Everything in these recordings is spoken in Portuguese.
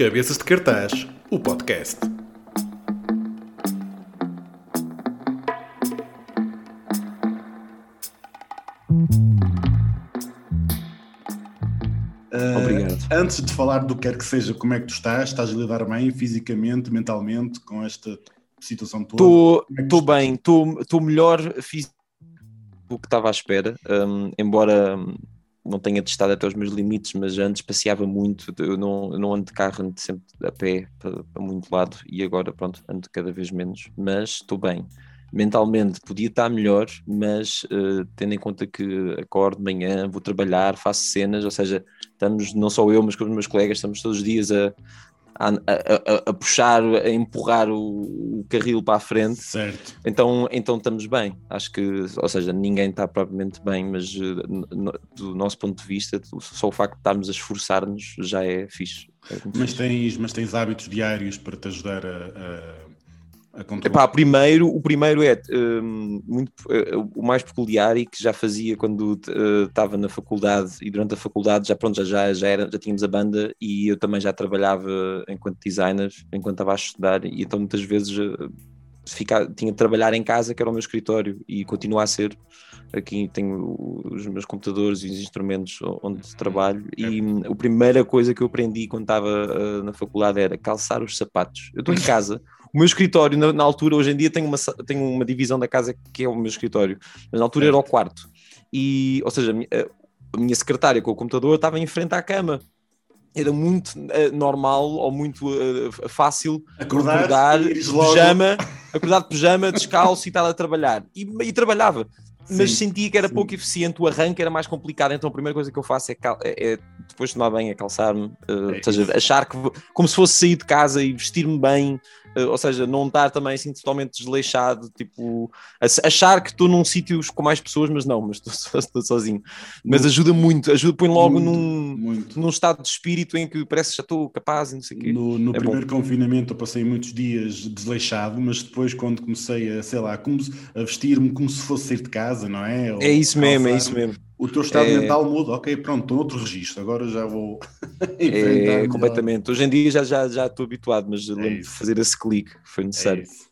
Cabeças de Cartaz, o podcast. Obrigado. Antes de falar do que quer que seja, como é que tu estás? Estás a lidar bem fisicamente, mentalmente, com esta situação toda? Estou é bem, estou melhor fisicamente do que estava à espera, hum, embora hum, não tenha testado até os meus limites, mas antes passeava muito, eu não, eu não ando de carro, ando sempre a pé para, muito lado e agora pronto, ando cada vez menos, mas estou bem. Mentalmente podia estar melhor, mas eh, tendo em conta que acordo de manhã, vou trabalhar, faço cenas, ou seja, estamos, não só eu, mas com os meus colegas, estamos todos os dias a, a, a- a- puxar, a empurrar o, o carril para a frente. Certo. Então, então estamos bem. Acho que, ou seja, ninguém está propriamente bem, mas eh, no- do nosso ponto de vista, só o facto de estarmos a esforçar-nos já é fixe. É Mas fixe. tens, mas tens hábitos diários para te ajudar a? Epá, primeiro, o primeiro é hum, muito, eh, o mais peculiar e que já fazia quando eh, estava na faculdade e durante a faculdade já pronto já já já, era, já tínhamos a banda e eu também já trabalhava enquanto designer enquanto estava a estudar e então muitas vezes eh, fica, tinha de trabalhar em casa que era o meu escritório e continua a ser. Aqui tenho os meus computadores e os instrumentos onde trabalho e hum, a primeira coisa que eu aprendi quando estava na faculdade era calçar os sapatos. Eu estou em casa o meu escritório, na, na altura, hoje em dia, tem uma, tenho uma divisão da casa que é o meu escritório, mas na altura era o quarto. E, ou seja, a mi- a, a minha secretária com o computador estava em frente à cama. Era muito eh, normal ou muito eh, fácil Acordar, acordar pijama, acordar de pijama, descalço e estar a trabalhar. E, e trabalhava. Mas Sim, sentia que era sim. pouco eficiente, o arranque era mais complicado. Então a primeira coisa que eu faço é, é- é, depois de tomar bem, é calçar-me. eh, É ou seja, achar que como se fosse sair de casa e vestir-me bem. Eh, ou seja, não estar também assim totalmente desleixado, tipo, ach- achar que estou num sítio com mais pessoas, mas não, mas estou, sozinho. Mas ajuda muito, ajuda, põe logo Muito, num, muito. num estado de espírito em que parece que já estou capaz e não sei o quê. No, no É primeiro confinamento eu passei muitos dias desleixado, mas depois quando comecei a, sei lá, como a vestir-me como se fosse sair de casa, não é? Ou É isso mesmo, é isso mesmo. O teu estado É- mental muda, ok, pronto, estou noutro registro, agora já vou É, melhor. completamente. Hoje em dia já já já estou habituado, mas lembro de fazer esse clique, foi É necessário. isso.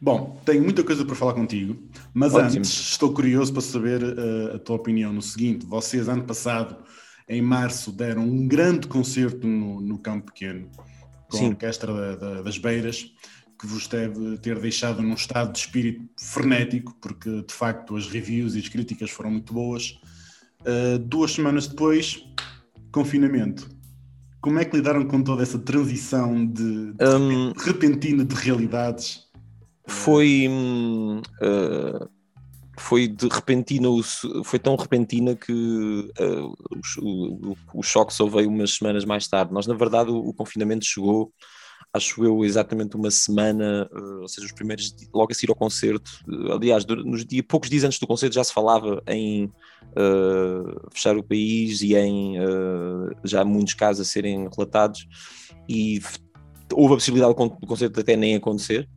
Bom, tenho muita coisa para falar contigo, mas Ótimo. antes estou curioso para saber eh, a tua opinião no seguinte: vocês, ano passado, em março, deram um grande concerto no, no Campo Pequeno, com Sim. a Orquestra da- da- das Beiras, que vos deve ter deixado num estado de espírito frenético, porque de facto as reviews e as críticas foram muito boas. Eh, duas semanas depois, confinamento. Como é que lidaram com toda essa transição de, de Hum, repentina de realidades? foi uh, foi de repentina foi tão repentina que uh, o, o, o choque só veio umas semanas mais tarde nós na verdade o, o confinamento chegou acho eu exatamente uma semana uh, ou seja os primeiros logo a seguir ao concerto uh, aliás nos dias, poucos dias antes do concerto já se falava em uh, fechar o país e em uh, já muitos casos a serem relatados e houve a possibilidade do con- do concerto até nem acontecer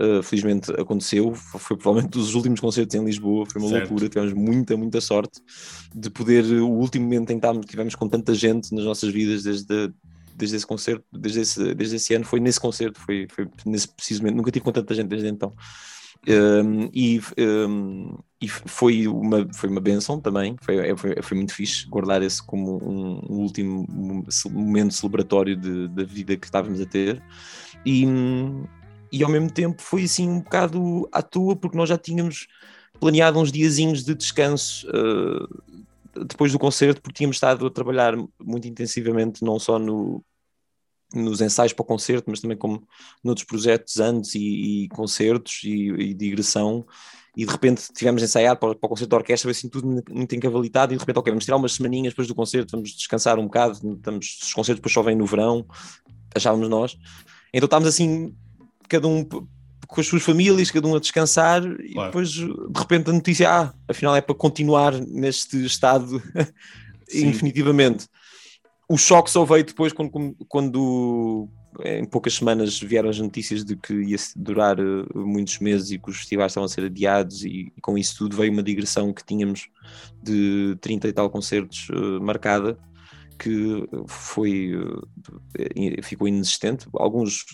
Uh, felizmente aconteceu, foi, provavelmente dos últimos concertos em Lisboa, foi uma Certo. loucura, tivemos muita, muita sorte de poder, o último momento em que tivemos com tanta gente nas nossas vidas desde, desde esse concerto, desde esse, desde esse ano, foi nesse concerto, foi, foi nesse preciso momento, nunca tive com tanta gente desde então. Um, e, um, e foi uma, foi uma benção também, foi, é, foi, foi muito fixe guardar esse como um, um último momento celebratório da vida que estávamos a ter. E, e ao mesmo tempo foi assim um bocado à toa, porque nós já tínhamos planeado uns diazinhos de descanso uh, depois do concerto, porque tínhamos estado a trabalhar muito intensivamente, não só no, nos ensaios para o concerto, mas também como noutros projetos antes e, e concertos e, e digressão. E de repente tivemos ensaiado para, para o concerto da orquestra, assim tudo muito encavalitado. E de repente, ok, vamos tirar umas semaninhas depois do concerto, vamos descansar um bocado. Estamos, os concertos depois vêm no verão, achávamos nós. Então estávamos assim, cada um com as suas famílias, cada um a descansar, e Claro. depois de repente a notícia, ah, afinal é para continuar neste estado infinitivamente. O choque só veio depois quando, quando em poucas semanas vieram as notícias de que ia durar eh, muitos meses e que os festivais estavam a ser adiados e, e com isso tudo veio uma digressão que tínhamos de 30 e tal concertos eh, marcada que foi, ficou inexistente. Alguns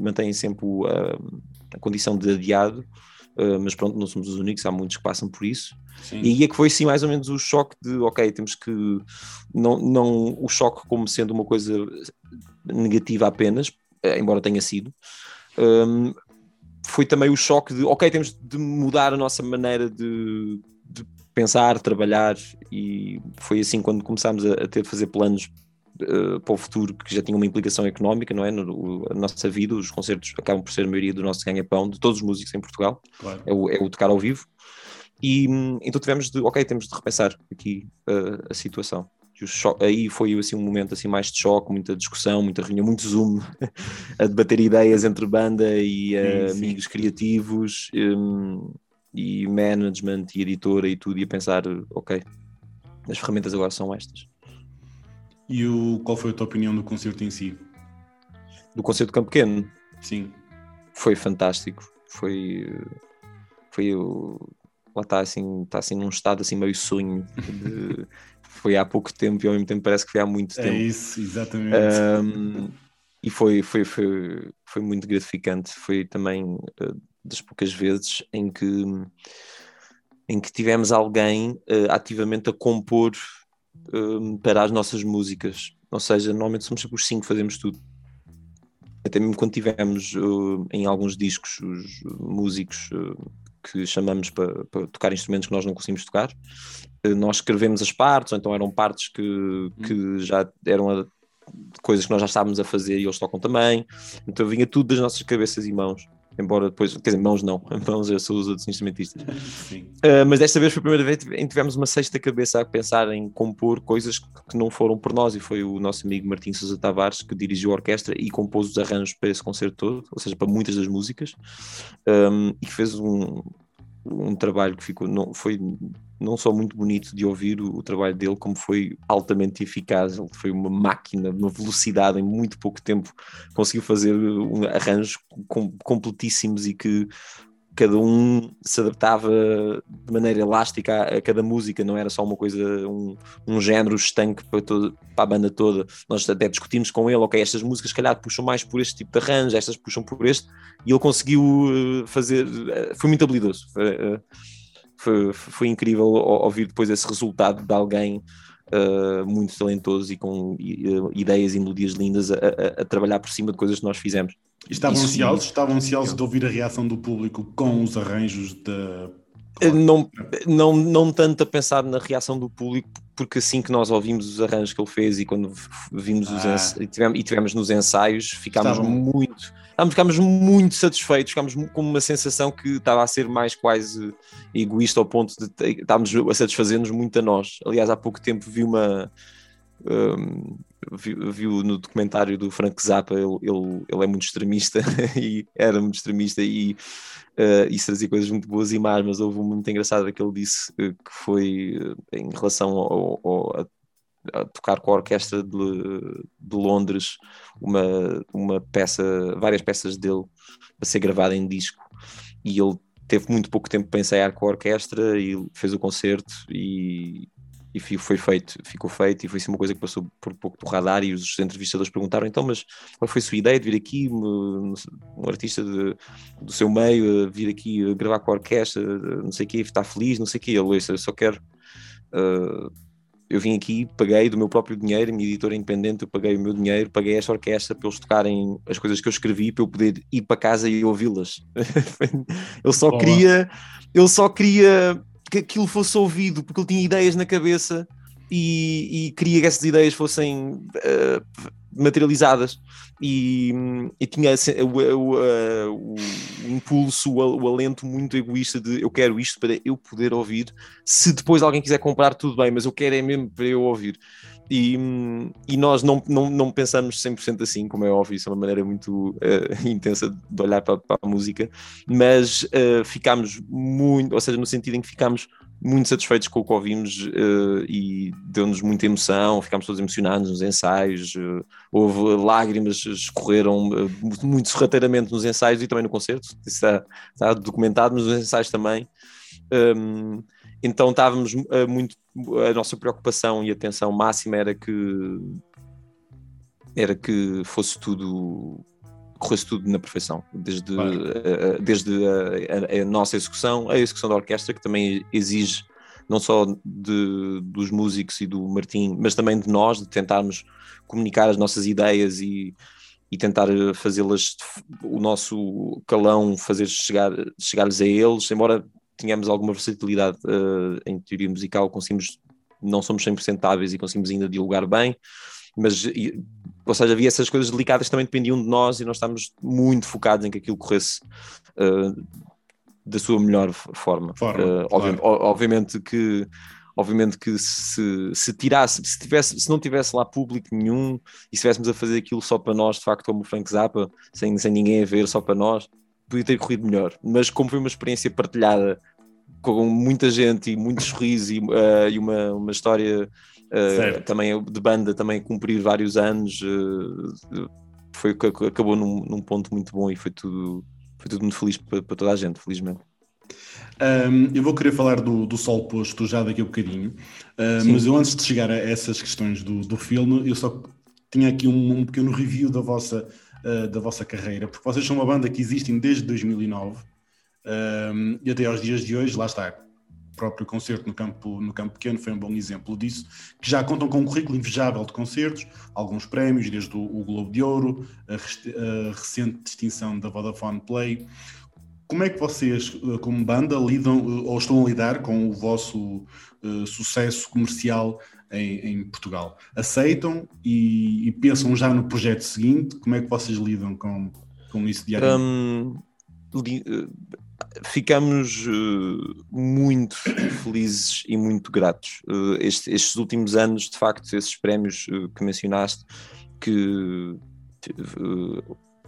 mantêm sempre a, a condição de adiado, mas pronto, não somos os únicos, há muitos que passam por isso. Sim. E aí é que foi sim mais ou menos o choque de ok, temos que não, não o choque como sendo uma coisa negativa apenas, embora tenha sido, um, foi também o choque de ok, temos de mudar a nossa maneira de, de pensar, trabalhar, e foi assim quando começámos a, a ter de fazer planos uh, para o futuro que já tinham uma implicação económica, não é? No, a nossa vida, os concertos acabam por ser a maioria do nosso ganha-pão, de todos os músicos em Portugal, claro. é, o, é o tocar ao vivo. E então tivemos de, ok, temos de repensar aqui uh, a situação aí foi assim um momento assim mais de choque, muita discussão, muita reunião, muito zoom, a debater ideias entre banda e uh, sim, amigos sim. criativos um, e management e editora e tudo, e a pensar, ok, as ferramentas agora são estas. E o, qual foi a tua opinião do concerto em si? Do concerto de Campo Pequeno? Sim. Foi fantástico. Foi, foi o, lá está assim, está assim num estado assim meio sonho de, foi há pouco tempo e ao mesmo tempo parece que foi há muito é tempo. É isso, exatamente. Um, e foi, foi, foi, foi muito gratificante. Foi também uh, das poucas vezes em que, em que tivemos alguém uh, ativamente a compor uh, para as nossas músicas. Ou seja, normalmente somos sempre os cinco que fazemos tudo. Até mesmo quando tivemos em alguns discos os músicos que chamamos para, para, tocar instrumentos que nós não conseguimos tocar. Eh, nós escrevemos as partes, ou então eram partes que, que hum. já eram a, coisas que nós já estávamos a fazer e eles tocam também. Então vinha tudo das nossas cabeças e mãos. Embora depois, quer dizer, mãos não, mãos eu sou os outros instrumentistas. Uh, mas desta vez foi a primeira vez em que tivemos uma sexta cabeça a pensar em compor coisas que não foram por nós, e foi o nosso amigo Martim Sousa Tavares que dirigiu a orquestra e compôs os arranjos para esse concerto todo, ou seja, para muitas das músicas, um, e fez um, um trabalho que ficou, não, foi não só muito bonito de ouvir o, o, trabalho dele, como foi altamente eficaz. Ele foi uma máquina, uma velocidade em muito pouco tempo, conseguiu fazer um, arranjos com, completíssimos e que cada um se adaptava de maneira elástica a, a, cada música, não era só uma coisa, um, um género estanque para, todo, para a banda toda. Nós até discutimos com ele, ok, estas músicas, calhar, puxam mais por este tipo de arranjo, estas puxam por este, e ele conseguiu eh, fazer, eh, foi muito habilidoso. Foi, eh, foi, foi incrível ouvir depois esse resultado de alguém Uh, muito talentoso e com uh, ideias e melodias lindas a, a, a, trabalhar por cima de coisas que nós fizemos. E estavam Isso, ansiosos? Estavam ansiosos de ouvir a reação do público com os arranjos da. Não, não, não tanto a pensar na reação do público, porque assim que nós ouvimos os arranjos que ele fez e quando vimos ah. os e, tivemos, e tivemos nos ensaios, ficámos estavam... muito ficámos muito satisfeitos, ficámos com uma sensação que estava a ser mais quase egoísta ao ponto de estávamos a satisfazer-nos muito a nós. Aliás, há pouco tempo vi uma. Um, viu, no documentário do Frank Zappa, ele, ele, ele, é muito extremista e era muito extremista e uh, isso trazia coisas muito boas e más, mas houve um muito engraçado que ele disse uh, que foi uh, em relação ao, ao, a a tocar com a orquestra de, de, Londres uma, uma peça, várias peças dele para ser gravada em disco. E ele teve muito pouco tempo para ensaiar com a orquestra e fez o concerto e, e foi feito, ficou feito e foi assim uma coisa que passou por pouco do radar e os entrevistadores perguntaram então, mas qual foi a sua ideia de vir aqui, um, um artista de, do seu meio, vir aqui gravar com a orquestra, não sei o quê, está feliz, não sei o quê, ele, eu só quero uh, eu vim aqui, paguei do meu próprio dinheiro, minha editora independente, eu paguei o meu dinheiro, paguei esta orquestra para eles tocarem as coisas que eu escrevi, para eu poder ir para casa e ouvi-las. ele só Boa. queria, ele só queria que aquilo fosse ouvido, porque ele tinha ideias na cabeça e, e queria que essas ideias fossem uh, materializadas e, e tinha o, o, o, o impulso, o, alento muito egoísta de eu quero isto para eu poder ouvir. Se depois alguém quiser comprar, tudo bem, mas eu quero é mesmo para eu ouvir. E, e nós não, não, não pensamos 100% assim, como é óbvio, isso é uma maneira muito uh, intensa de olhar para, para, a música, mas uh, ficámos muito, ou seja, no sentido em que ficámos muito satisfeitos com o que ouvimos uh, e deu-nos muita emoção, ficámos todos emocionados nos ensaios, uh, houve lágrimas, escorreram uh, muito sorrateiramente nos ensaios e também no concerto, está, está documentado, nos ensaios também. Um, então estávamos muito. A nossa preocupação e atenção máxima era que. Era que fosse tudo corresse tudo na perfeição, desde, claro. uh, desde a, a, a, nossa execução, a execução da orquestra, que também exige não só de, dos músicos e do Martim, mas também de nós, de tentarmos comunicar as nossas ideias e, e tentar fazê-las, o nosso calão, fazer chegar, chegar-lhes a eles, embora tenhamos alguma versatilidade uh, em teoria musical, conseguimos, não somos 100% hábeis e conseguimos ainda dialogar bem, mas ou seja, havia essas coisas delicadas que também dependiam de nós e nós estávamos muito focados em que aquilo corresse uh, da sua melhor forma. forma uh, claro. obviamente que obviamente que se, se tirasse, se, tivesse, se não tivesse lá público nenhum e estivéssemos a fazer aquilo só para nós, de facto, como o Frank Zappa, sem, sem ninguém a ver, só para nós, podia ter corrido melhor. Mas como foi uma experiência partilhada com muita gente e muito sorriso e, uh, e uma, uma história uh, também de banda, também cumprir vários anos, uh, foi acabou num, num, ponto muito bom e foi tudo, foi tudo muito feliz para, para toda a gente, felizmente. Um, eu vou querer falar do, do Sol Posto já daqui a bocadinho, uh, mas eu antes de chegar a essas questões do, do filme, eu só tinha aqui um, um pequeno review da vossa, uh, da vossa carreira, porque vocês são uma banda que existem desde 2009 um, e até aos dias de hoje, lá está, próprio concerto no campo, no campo pequeno foi um bom exemplo disso, que já contam com um currículo invejável de concertos, alguns prémios, desde o, o Globo de Ouro, a, a recente distinção da Vodafone Play. Como é que vocês, eh, como banda, lidam eh, ou estão a lidar com o vosso uh, sucesso comercial em, em, Portugal? Aceitam e, e, pensam já no projeto seguinte? Como é que vocês lidam com, com isso diariamente? Um, li, ficamos uh, muito felizes e muito gratos. Uh, este, estes últimos anos, de facto, esses prémios que mencionaste, que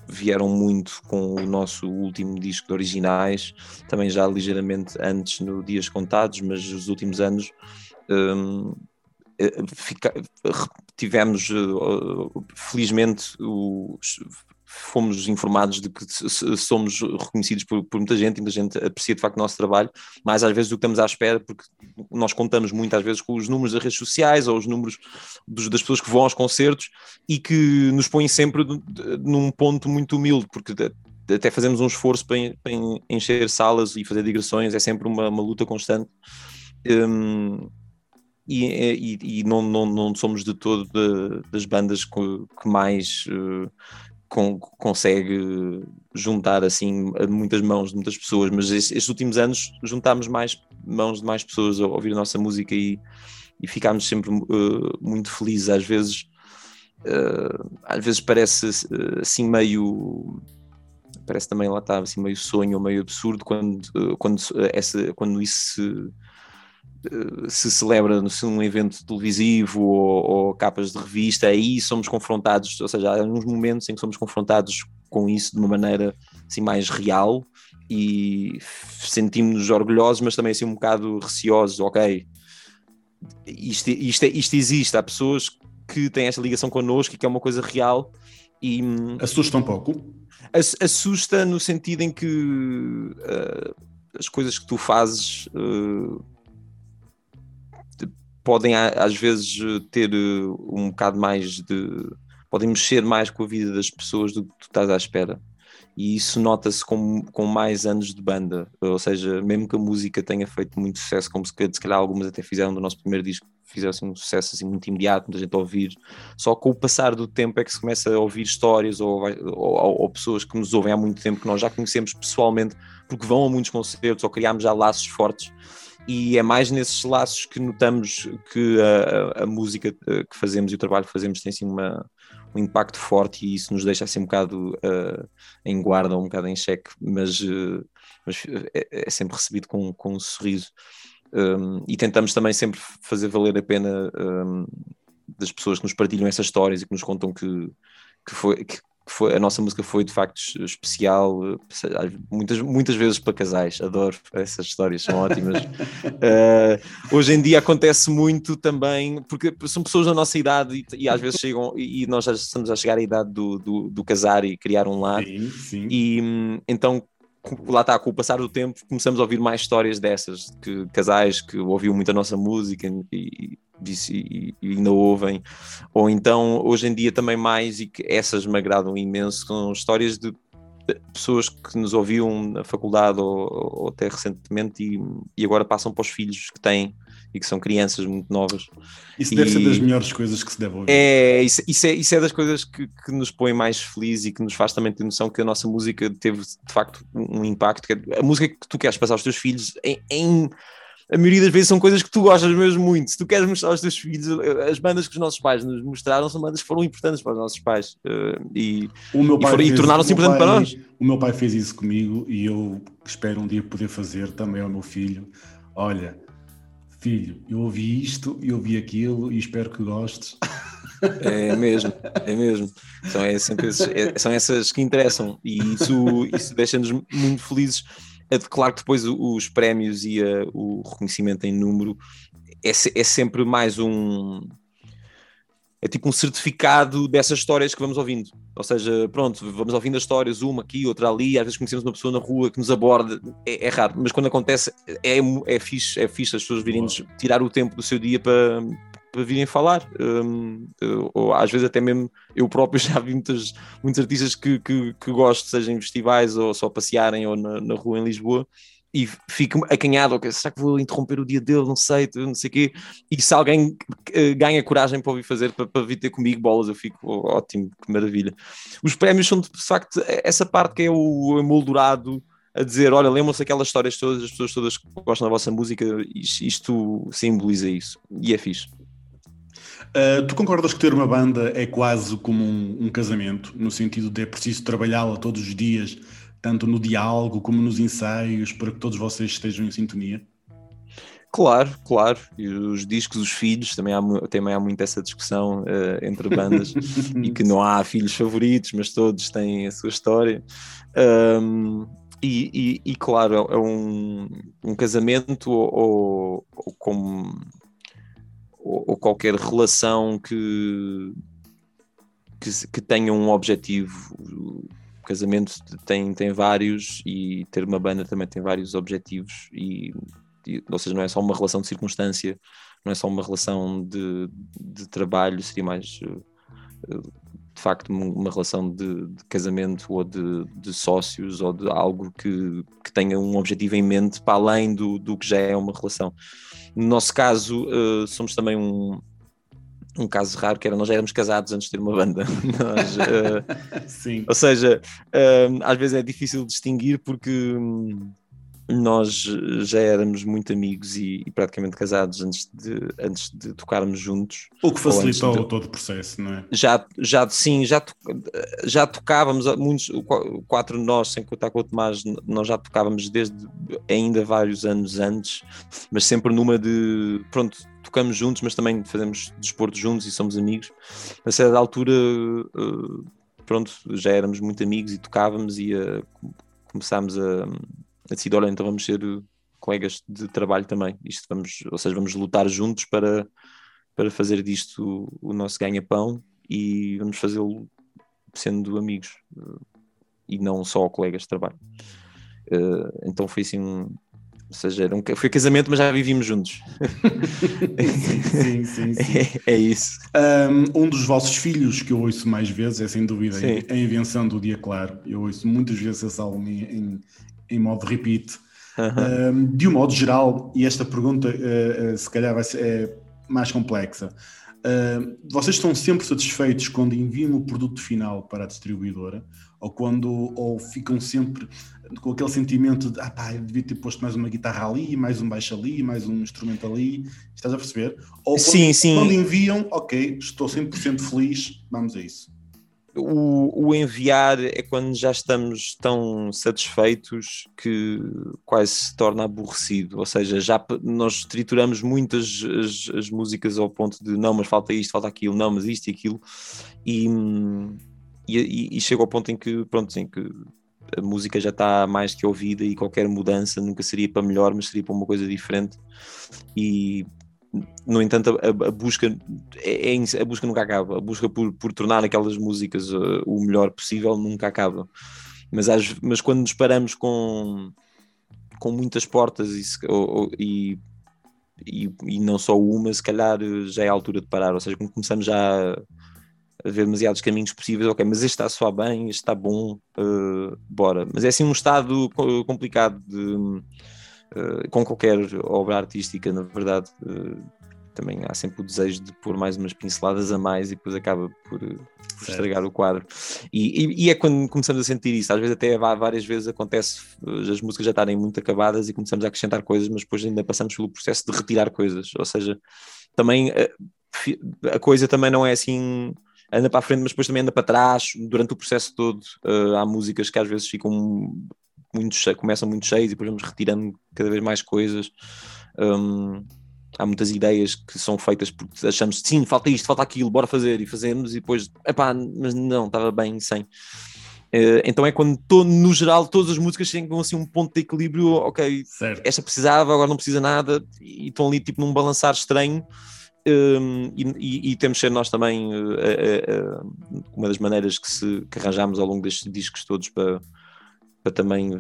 vieram muito com o nosso último disco de originais, também já ligeiramente antes no Dias Contados, mas os últimos anos um, eh, fica, tivemos, uh, felizmente, fomos informados de que somos reconhecidos por, por, muita gente e muita gente aprecia de facto o nosso trabalho, mais às vezes do que estamos à espera, porque nós contamos muitas vezes com os números das redes sociais ou os números dos, das pessoas que vão aos concertos e que nos põem sempre num ponto muito humilde, porque até fazemos um esforço para, para encher salas e fazer digressões, é sempre uma, uma luta constante. Um, e, e, e não, não, não, somos de todo de, das bandas que, que mais uh, con consegue juntar assim muitas mãos de muitas pessoas, mas estes, estes, últimos anos juntámos mais mãos de mais pessoas a ouvir a nossa música e, e ficámos sempre uh, muito felizes. Às vezes, uh, às vezes parece uh, assim meio parece também lá está assim meio sonho meio absurdo quando quando essa quando isso se se celebra num evento televisivo ou, ou, capas de revista, aí somos confrontados, ou seja, há uns momentos em que somos confrontados com isso de uma maneira assim mais real e sentimos-nos orgulhosos, mas também assim um bocado receosos, ok, isto, isto, isto existe, há pessoas que têm esta ligação connosco e que é uma coisa real e... Assusta um pouco? Assusta no sentido em que uh, as coisas que tu fazes... Uh, podem às vezes ter eh, um bocado mais de. podem mexer mais com a vida das pessoas do que tu estás à espera. E isso nota-se com, com mais anos de banda, ou seja, mesmo que a música tenha feito muito sucesso, como se, se calhar algumas até fizeram do nosso primeiro disco, fizeram um sucesso assim, muito imediato, muita gente a ouvir, só com o passar do tempo é que se começa a ouvir histórias ou, ou, ou pessoas que nos ouvem há muito tempo, que nós já conhecemos pessoalmente, porque vão a muitos concertos ou criámos já laços fortes e é mais nesses laços que notamos que a, a, música eh, que fazemos e o trabalho que fazemos tem assim uma, um impacto forte e isso nos deixa assim um bocado uh, em guarda, um bocado em xeque, mas, uh, mas é, é, sempre recebido com, com um sorriso. Um, e tentamos também sempre fazer valer a pena um, das pessoas que nos partilham essas histórias e que nos contam que, que, foi, que, foi, a nossa música foi de facto especial, muitas, muitas vezes para casais, adoro essas histórias, são ótimas. uh, hoje em dia acontece muito também, porque são pessoas da nossa idade e, e às vezes chegam, e nós já estamos a chegar à idade do, do, do casar e criar um lar, sim, sim. e então lá está, com o passar do tempo, começamos a ouvir mais histórias dessas, que casais que ouviam muito a nossa música e, e, e, ainda ouvem, ou então hoje em dia também mais, e que essas me agradam imenso, são histórias de pessoas que nos ouviam na faculdade ou, ou até recentemente e, e, agora passam para os filhos que têm e que são crianças muito novas. Isso deve ser das melhores coisas que se deve ouvir. É, isso, isso é, isso é das coisas que, que nos põe mais felizes e que nos faz também ter noção que a nossa música teve de facto um impacto. A música que tu queres passar aos teus filhos em, em a maioria das vezes são coisas que tu gostas mesmo muito. Se tu queres mostrar aos teus filhos, as bandas que os nossos pais nos mostraram são bandas que foram importantes para os nossos pais uh, e, e, e tornaram-se importantes para nós. O meu pai fez isso comigo e eu espero um dia poder fazer também ao meu filho. Olha, filho, eu ouvi isto e ouvi aquilo e espero que gostes. É mesmo, é mesmo. São, é esses, é, são essas que interessam e isso, isso deixa-nos muito felizes é claro que depois os prémios e a, o reconhecimento em número é, é sempre mais um. É tipo um certificado dessas histórias que vamos ouvindo. Ou seja, pronto, vamos ouvindo as histórias, uma aqui, outra ali, às vezes conhecemos uma pessoa na rua que nos aborda, é, é raro, mas quando acontece é, é fixe, é fixe as pessoas virem-nos tirar o tempo do seu dia para, para virem falar. Um, ou às vezes até mesmo eu próprio já vi muitos, muitos artistas que, que, que gosto, seja em festivais ou só passearem ou na, na rua em Lisboa. E fico acanhado, okay, será que vou interromper o dia dele? Não sei, não sei o quê. E se alguém uh, ganha coragem para ouvir fazer, para, para vir ter comigo bolas, eu fico oh, ótimo, que maravilha. Os prémios são de, facto essa parte que é o emoldurado a dizer: olha, lembram-se aquelas histórias todas, as pessoas todas que gostam da vossa música, isto, isto simboliza isso. E é fixe. Uh, tu concordas que ter uma banda é quase como um, um casamento, no sentido de é preciso trabalhá-la todos os dias, tanto no diálogo como nos ensaios, para que todos vocês estejam em sintonia? Claro, claro. E os discos, os filhos, também há, também há muito essa discussão uh, entre bandas e que não há filhos favoritos, mas todos têm a sua história. Um, e, e, e, claro, é um, um casamento ou, ou, ou como ou, ou qualquer relação que, que, que, tenha um objetivo. Casamento tem, tem vários e ter uma banda também tem vários objetivos, e, e ou seja, não é só uma relação de circunstância, não é só uma relação de, de trabalho, seria mais eh, de facto uma relação de, de casamento ou de, de, sócios ou de algo que, que, tenha um objetivo em mente para além do, do que já é uma relação. No nosso caso, uh, somos também um, um caso raro, que era nós já éramos casados antes de ter uma banda. nós, uh, Sim. Ou seja, uh, às vezes é difícil distinguir porque. Um, nós já éramos muito amigos e, e, praticamente casados antes de, antes de tocarmos juntos. O que facilitou de, todo o processo, não é? Já, já sim, já, já tocávamos, muitos, quatro de nós, sem contar com o Tomás, nós já tocávamos desde ainda vários anos antes, mas sempre numa de, pronto, tocamos juntos, mas também fazemos desporto juntos e somos amigos. A certa altura, eh, pronto, já éramos muito amigos e tocávamos e uh, começámos a decidi, olha, então vamos ser colegas de trabalho também. Isto vamos, ou seja, vamos lutar juntos para, para fazer disto o, o nosso ganha-pão e vamos fazê-lo sendo amigos e não só colegas de trabalho. Uh, então foi assim um, ou seja, era um, foi casamento, mas já vivíamos juntos. sim, sim, sim. É, é isso. Um, um, dos vossos filhos que eu ouço mais vezes é sem dúvida a Invenção do Dia Claro. Eu ouço muitas vezes esse álbum em, em, em modo repeat. Uhum. de um modo geral, e esta pergunta uh, uh, se calhar vai ser é mais complexa, vocês estão sempre satisfeitos quando enviam o produto final para a distribuidora ou quando ou ficam sempre com aquele sentimento de ah pá, eu devia ter posto mais uma guitarra ali, mais um baixo ali, mais um instrumento ali, estás a perceber? Ou quando, sim, sim. quando enviam, ok, estou 100% feliz, vamos a isso o, o, enviar é quando já estamos tão satisfeitos que quase se torna aborrecido. Ou seja, já nós trituramos muitas as, as, músicas ao ponto de não, mas falta isto, falta aquilo, não, mas isto e aquilo, e, e, e chega ao ponto em que, pronto, em que a música já está mais que ouvida e qualquer mudança nunca seria para melhor, mas seria para uma coisa diferente. E no entanto, a, a busca é, é, a busca nunca acaba. A busca por, por tornar aquelas músicas uh, o melhor possível nunca acaba. mas, às, mas quando nos paramos com, com muitas portas e, ou, e, e, e, não só uma, se calhar já é a altura de parar, ou seja, quando começamos já a ver demasiados caminhos possíveis, ok, mas este está só bem, este está bom, uh, bora. Mas é assim um estado complicado de, uh, com qualquer obra artística, na verdade. Uh, também há sempre o desejo de pôr mais umas pinceladas a mais e depois acaba por, por estragar o quadro. E, e, e, é quando começamos a sentir isso, às vezes até várias vezes acontece as músicas já estarem muito acabadas e começamos a acrescentar coisas, mas depois ainda passamos pelo processo de retirar coisas, ou seja, também a, a coisa também não é assim anda para a frente, mas depois também anda para trás durante o processo todo. Uh, há músicas que às vezes ficam muito começam muito cheias e depois vamos retirando cada vez mais coisas. Um, há muitas ideias que são feitas porque achamos sim, falta isto, falta aquilo, bora fazer e fazemos e depois, epá, mas não, estava bem sem. Uh, então é quando tô, no geral todas as músicas chegam assim um ponto de equilíbrio, ok, certo. esta precisava, agora não precisa nada, e estão ali tipo num balançar estranho um, e, e, temos de ser nós também uh, uh, uma das maneiras que, se, que arranjamos ao longo destes discos todos para, para também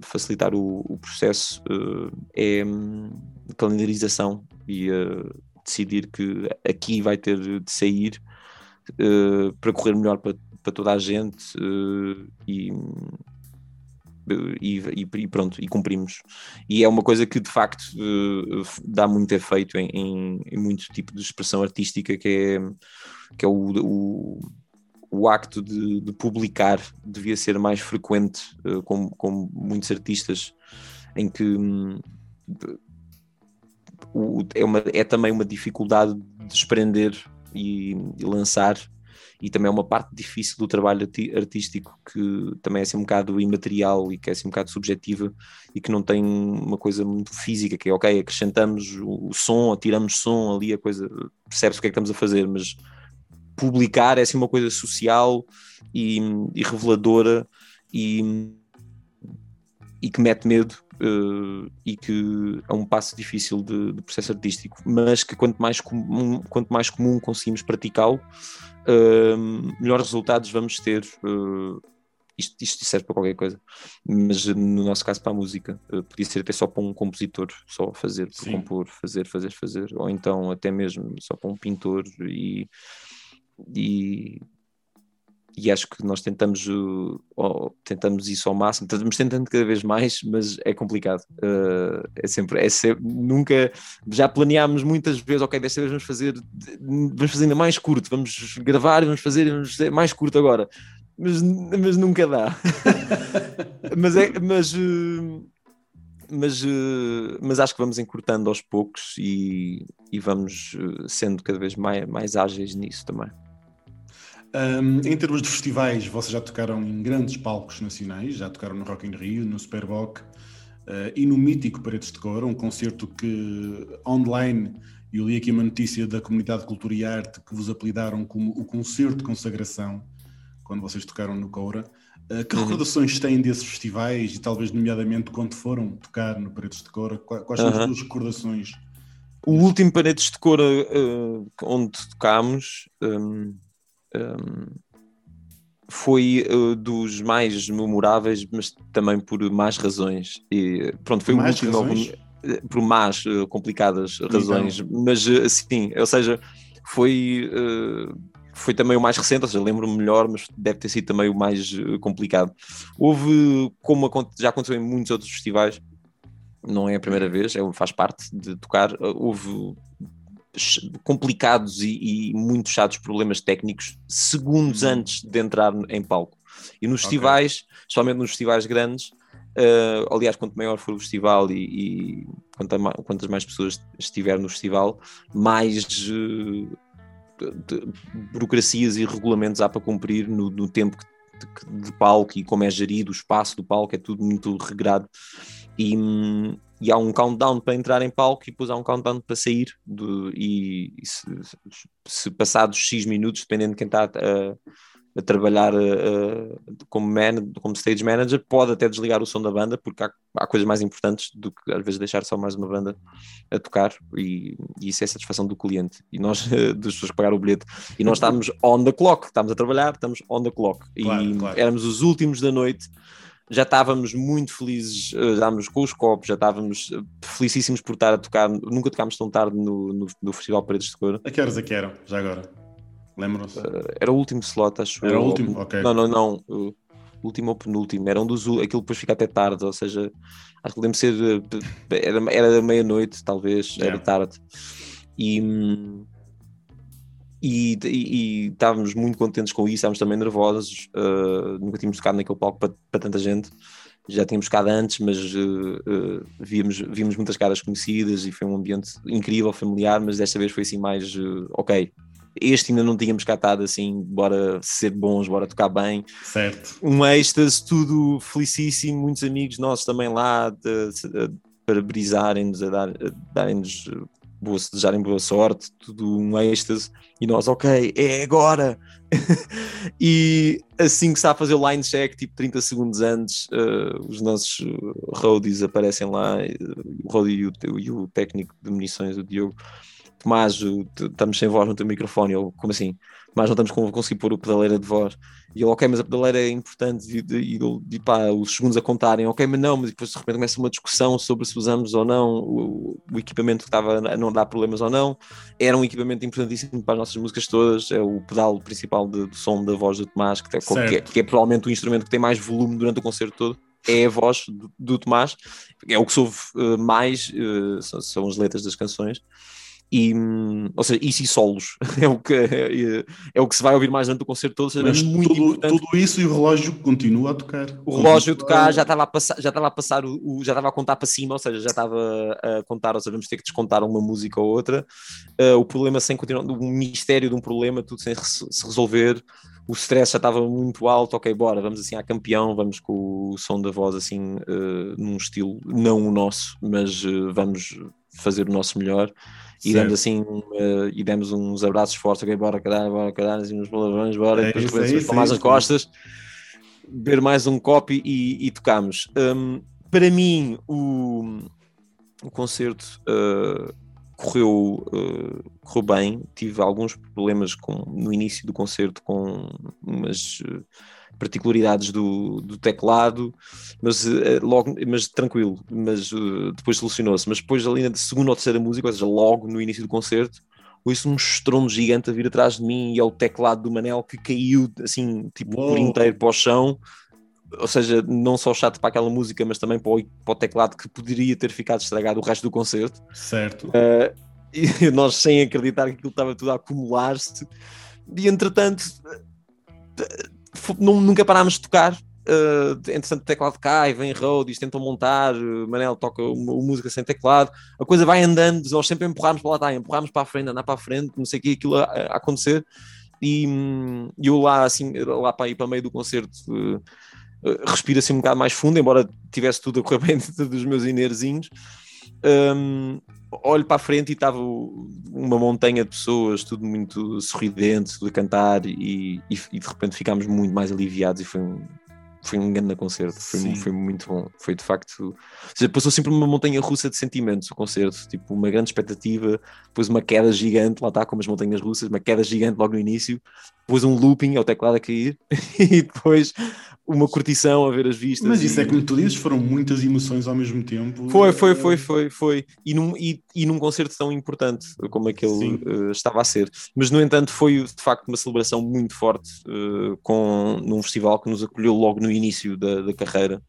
facilitar o, o processo é um, calendarização e decidir que aqui vai ter de sair para correr melhor para, para toda a gente e e, e, pronto, e cumprimos. E é uma coisa que de facto eh, dá muito efeito em, em, em muito tipo de expressão artística, que é, que é o, o, o acto de, de, publicar devia ser mais frequente, uh, como, como muitos artistas, em que um, o, é, uma, é também uma dificuldade de desprender e, e lançar e também é uma parte difícil do trabalho artístico que também é assim um bocado imaterial e que é assim um bocado subjetiva e que não tem uma coisa muito física, que é ok, acrescentamos o, som, tiramos som ali, a coisa percebe-se o que é que estamos a fazer, mas publicar é assim uma coisa social e, e reveladora e, e que mete medo uh, e que é um passo difícil de, de, processo artístico, mas que quanto mais comum, quanto mais comum conseguimos praticá-lo, uh, melhores resultados vamos ter. Uh, isto, isto, serve para qualquer coisa, mas no nosso caso para a música, uh, podia ser até só para um compositor, só fazer, compor, fazer, fazer, fazer, ou então até mesmo só para um pintor e, e e acho que nós tentamos, tentamos isso ao máximo, estamos tentando cada vez mais, mas é complicado. Uh, é, sempre, é sempre, nunca, já planeámos muitas vezes, ok, desta vez vamos fazer, vamos fazer ainda mais curto, vamos gravar vamos fazer, vamos fazer mais curto agora, mas, mas nunca dá. mas é, mas, uh, mas, uh, mas acho que vamos encurtando aos poucos e, e vamos sendo cada vez mais, mais ágeis nisso também. Um, em termos de festivais, vocês já tocaram em grandes palcos nacionais, já tocaram no Rock in Rio, no Superboc uh, e no mítico Paredes de Cor, um concerto que online, eu li aqui uma notícia da comunidade de cultura e arte que vos apelidaram como o concerto de consagração, quando vocês tocaram no Coura. Uh, que uhum. recordações têm desses festivais e talvez nomeadamente quando foram tocar no Paredes de Cor? Quais são uhum. as suas recordações? O último Paredes de Cor uh, onde tocámos... Um um, foi uh, dos mais memoráveis, mas também por más razões. E pronto, foi mais um último eh, por más uh, complicadas razões, então. mas sim, ou seja, foi foi também o mais recente, ou seja, lembro-me melhor, mas deve ter sido também o mais complicado. Houve, como já aconteceu em muitos outros festivais, não é a primeira vez, é, faz parte de tocar, houve complicados e, e muito chatos problemas técnicos segundos uhum. antes de entrar em palco. E nos okay. festivais, especialmente nos festivais grandes, uh, aliás, quanto maior for o festival e, e quanto mais, quantas mais pessoas estiver no festival, mais uh, burocracias e regulamentos há para cumprir no, no tempo de, de, palco e como é gerido o espaço do palco, é tudo muito regrado. E, e há um countdown para entrar em palco e depois há um countdown para sair e, e se, se, passados X minutos, dependendo de quem está a, a trabalhar uh, como, man, como stage manager, pode até desligar o som da banda, porque há, há, coisas mais importantes do que às vezes deixar só mais uma banda a tocar, e, e isso é a satisfação do cliente e nós, das pessoas que pagaram o bilhete. E nós estávamos on the clock, estamos a trabalhar, estamos on the clock, claro, e claro. éramos os últimos da noite já estávamos muito felizes, já estávamos com os copos, já estávamos felicíssimos por estar a tocar, nunca tocámos tão tarde no, no, no Festival Paredes de Cor. A que horas é que eram, já agora? Lembram-se? Uh, era o último slot, acho Era o último? Ok. Não, não, não. Último ou penúltimo. Era um dos. Aquilo depois fica até tarde, ou seja, acho que lembro ser. Era, era meia-noite, talvez, yeah. era tarde. E, e, e, e, estávamos muito contentes com isso, estávamos também nervosos. Uh, nunca tínhamos tocado naquele palco para, para tanta gente. Já tínhamos tocado antes, mas uh, víamos, víamos muitas caras conhecidas e foi um ambiente incrível, familiar. Mas desta vez foi assim mais ok este ainda não tínhamos catado assim, bora ser bons, bora tocar bem. Certo. Um êxtase, tudo felicíssimo, muitos amigos nossos também lá de, de, para brisarem-nos, a darem-nos boa, desejarem boa sorte, tudo um êxtase, e nós, ok, é agora! e assim que está a fazer o line check, tipo 30 segundos antes, uh, os nossos roadies aparecem lá, o roadie e o, e o técnico de munições, o Diogo, Tomás, estamos sem voz no teu microfone. Eu, como assim? Tomás, não estamos com conseguir pôr o pedaleira de voz. E ele, ok, mas a pedaleira é importante. E, e, e pá, os segundos a contarem, ok, mas não. Mas depois de repente começa uma discussão sobre se usamos ou não o, o equipamento que estava a não dar problemas ou não. Era um equipamento importantíssimo para as nossas músicas todas. É o pedal principal de, do som da voz do Tomás, que, é, que, é, que é provavelmente o instrumento que tem mais volume durante o concerto todo é a voz do, do Tomás, é o que se ouve uh, mais, uh, são, são, as letras das canções. E, ou seja, isso e solos é o, que, é, é, o que se vai ouvir mais durante o concerto todo. Seja, Mas muito tudo, tudo, isso e o relógio continua a tocar. O relógio a tocar já estava a passar, já estava a passar o, já estava a contar para cima, ou seja, já estava a contar, ou seja, vamos ter que descontar uma música ou outra. Uh, o problema sem continuar, o mistério de um problema, tudo sem se resolver. O stress já estava muito alto, ok, bora, vamos assim a campeão, vamos com o som da voz assim, uh, num estilo não o nosso, mas uh, vamos fazer o nosso melhor e demos assim uh, e demos uns abraços fortes, ok, bora caralho, bora caralho, assim uns palavrões, bora, é, e depois é mais as costas, beber mais um copo e, e tocamos. Um, para mim, o, o concerto uh, correu, uh, correu bem, tive alguns problemas com, no início do concerto com umas particularidades do, do teclado, mas uh, logo, mas tranquilo, mas uh, depois solucionou-se. Mas depois ali na segunda ou terceira música, ou seja, logo no início do concerto, ouço um estrondo gigante a vir atrás de mim e é o teclado do Manel que caiu assim, tipo, por inteiro para o chão. Ou seja, não só chato para aquela música, mas também para o, para o teclado que poderia ter ficado estragado o resto do concerto. Certo. Uh, e nós sem acreditar que aquilo estava tudo a acumular-se. E entretanto, nunca parámos de tocar. Uh, entretanto, o teclado cai, vem roadies, tentam montar, uh, Manel toca uma, música sem teclado, a coisa vai andando, nós sempre empurramos para lá, tá, empurramos para a frente, andar para a frente, não sei o que, aquilo a, a acontecer, e um, eu lá, assim, lá para ir para meio do concerto, uh, respiro assim um bocado mais fundo, embora tivesse tudo a correr bem dentro dos meus inerzinhos, um, olho para a frente e estava uma montanha de pessoas, tudo muito sorridente, tudo a cantar, e, e, e de repente ficámos muito mais aliviados e foi um, foi um grande concerto, foi, foi muito bom. Foi de facto. Seja, passou sempre uma montanha russa de sentimentos o concerto, tipo uma grande expectativa, depois uma queda gigante, lá está como as montanhas russas, uma queda gigante logo no início, depois um looping ao teclado a cair e depois uma curtição a ver as vistas. Mas isso e... é como tu dizes, foram muitas emoções ao mesmo tempo. Foi, foi, foi, foi, foi. E num, e, e num concerto tão importante como aquele uh, estava a ser. Mas, no entanto, foi de facto uma celebração muito forte uh, com, num festival que nos acolheu logo no início da, da carreira.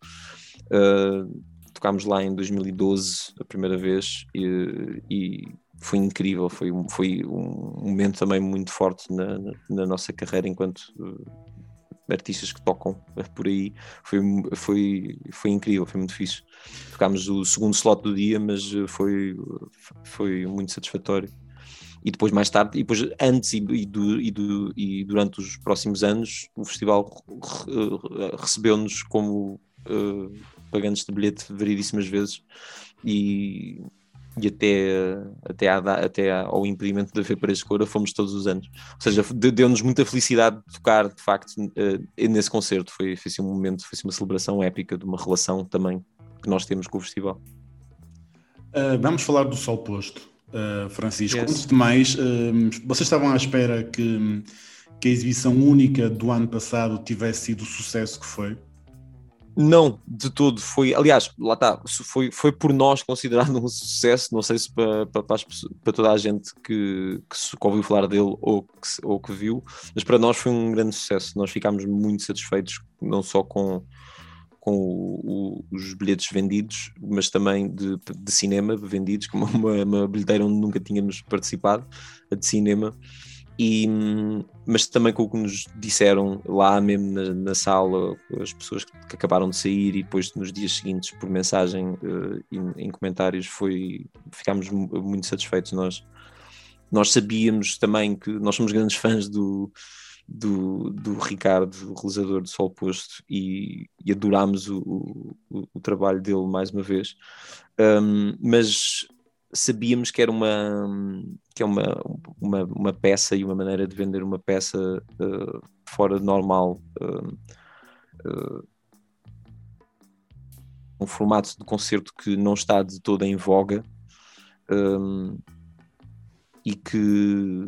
Uh, tocámos lá em 2012 a primeira vez e, e foi incrível, foi, foi um momento também muito forte na, na nossa carreira enquanto artistas que tocam por aí. Foi, foi, foi incrível, foi muito fixe. Tocámos o segundo slot do dia, mas foi, foi muito satisfatório. E depois, mais tarde, e depois, antes e, e, do, e, do, e durante os próximos anos, o festival recebeu-nos como uh, pagantes de bilhete variedíssimas vezes. E e até, até, à, até ao impedimento de haver Paredes de Cora fomos todos os anos. Ou seja, deu-nos muita felicidade de tocar, de facto, nesse concerto. Foi, foi assim um momento, foi assim uma celebração épica de uma relação também que nós temos com o festival. Uh, vamos falar do Sol Posto, uh, Francisco. Yes. Antes de mais, uh, vocês estavam à espera que, que a exibição única do ano passado tivesse sido o sucesso que foi? Não, de todo. Foi, aliás, lá está, foi, foi por nós considerado um sucesso. Não sei se para, para, para toda a gente que, que, ouviu falar dele ou que, ou que viu, mas para nós foi um grande sucesso. Nós ficámos muito satisfeitos, não só com, com o, o, os bilhetes vendidos, mas também de, de cinema vendidos, como uma, uma bilheteira onde nunca tínhamos participado, a de cinema. E, mas também com o que nos disseram lá mesmo na, na, sala, as pessoas que acabaram de sair e depois nos dias seguintes por mensagem uh, em, em, comentários foi ficámos muito satisfeitos nós nós sabíamos também que nós somos grandes fãs do do, do Ricardo, o realizador do Sol Posto, e, e adorámos o, o, o, trabalho dele mais uma vez. Um, mas sabíamos que era uma que é uma, uma, uma, peça e uma maneira de vender uma peça uh, fora de normal uh, uh, um formato de concerto que não está de toda em voga um, e que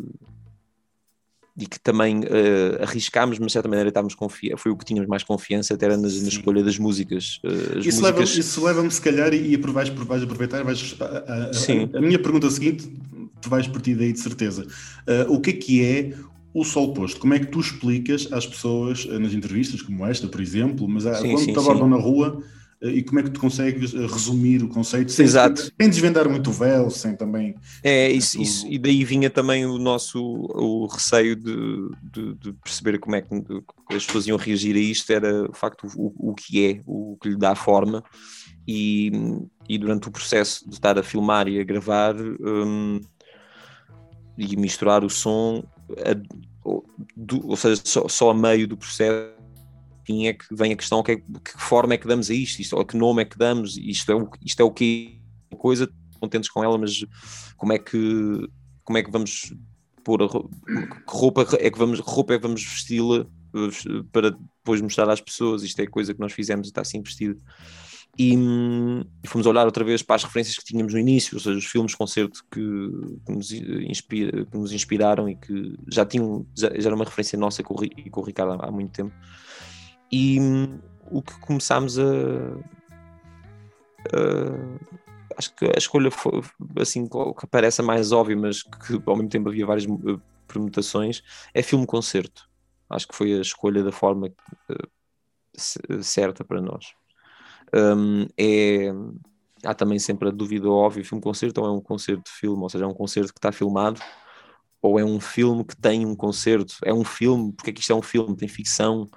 e que também uh, arriscámos, mas de certa maneira estávamos confi foi o que tínhamos mais confiança, até era na, na escolha das músicas. Uh, isso, músicas... Leva, leva-me, se calhar, e, e vais, vais aproveitar, vais, a, a, Sim. A, a, minha pergunta seguinte, tu vais partir daí de certeza. Uh, o que é que é o sol posto? Como é que tu explicas às pessoas nas entrevistas, como esta, por exemplo, mas sim, quando sim, te abordam na rua e como é que tu consegues eh, resumir o conceito sem, Exato. sem desvendar muito o véu, sem também. É, isso, isso, e daí vinha também o nosso o receio de, de, de perceber como é que as pessoas iam reagir a isto, era o facto o, o que é, o que lhe dá forma, e, e durante o processo de estar a filmar e a gravar um, e misturar o som, a, ou, do, ou seja, só, só a meio do processo é que vem a questão que, é, que forma é que damos a isto, isto ou que nome é que damos, isto é o, isto é o que coisa, contentes com ela, mas como é que como é que vamos pôr a roupa, roupa é que vamos, roupa é que vamos vesti-la para depois mostrar às pessoas, isto é coisa que nós fizemos está assim vestido. E, e, fomos olhar outra vez para as referências que tínhamos no início, ou seja, os filmes concerto que, que, nos, inspira, que nos inspiraram e que já tinham, já, já, era uma referência nossa com o, com o Ricardo há, há muito tempo. E hum, o que começámos a, a, acho que a escolha foi assim que parece a mais óbvia, mas que ao mesmo tempo havia várias eh, permutações, é filme-concerto. Acho que foi a escolha da forma uh, certa para nós. Um, é, há também sempre a dúvida óbvia, filme-concerto ou é um concerto de filme, ou seja, é um concerto que está filmado ou é um filme que tem um concerto, é um filme, porque é que isto é um filme, tem ficção,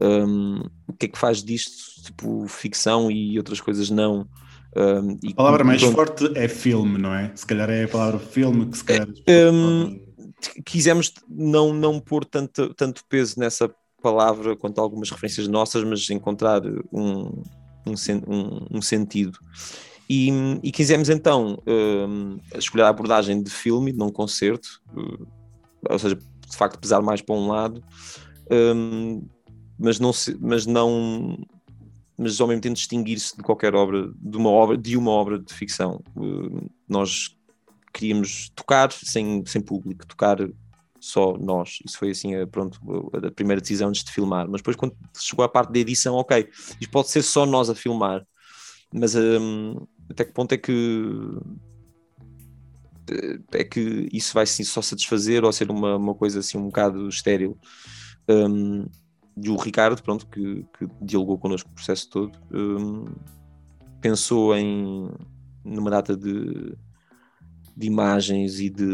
um, o que é que faz disto, tipo, ficção e outras coisas não. Um, a palavra mais forte é filme, não é? Se calhar é a palavra filme que se calhar... Um, quisemos não, não pôr tanto, tanto peso nessa palavra quanto algumas referências nossas, mas encontrar um, um, um, um sentido. E, e quisemos então uh, escolher a abordagem de filme, não concerto, uh, ou seja, de facto pesar mais para um lado, um, mas não se, mas não mas ao mesmo tempo distinguir-se de qualquer obra, de uma obra, de uma obra de ficção. Uh, nós queríamos tocar sem, sem público, tocar só nós. Isso foi assim, a, pronto, a primeira decisão antes de filmar. Mas depois, quando chegou a parte da edição, ok, isto pode ser só nós a filmar, mas um, até que ponto é que é que isso vai sim, só satisfazer ou ser uma, uma coisa assim um bocado estéril? Um, e o Ricardo pronto que, que dialogou connosco o processo todo um, pensou em numa data de, de imagens e de,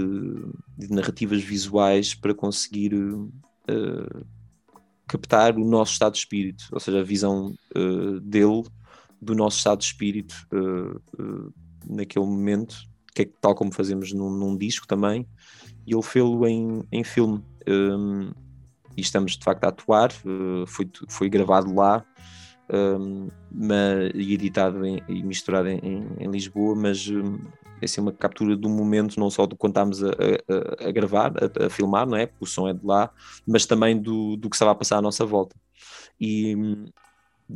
de narrativas visuais para conseguir uh, captar o nosso estado de espírito ou seja a visão uh, dele do nosso estado de espírito uh, uh, naquele momento, que é tal como fazemos num, num disco também, e ele fê-lo em, em filme. Um, e estamos de facto a atuar, uh, foi, foi gravado lá. um, mas, e editado em, e misturado em, em Lisboa, mas um, é uma captura do momento, não só do quando estávamos a, a, a gravar, a, a, filmar, não é? Porque o som é de lá, mas também do, do que estava a passar à nossa volta. E,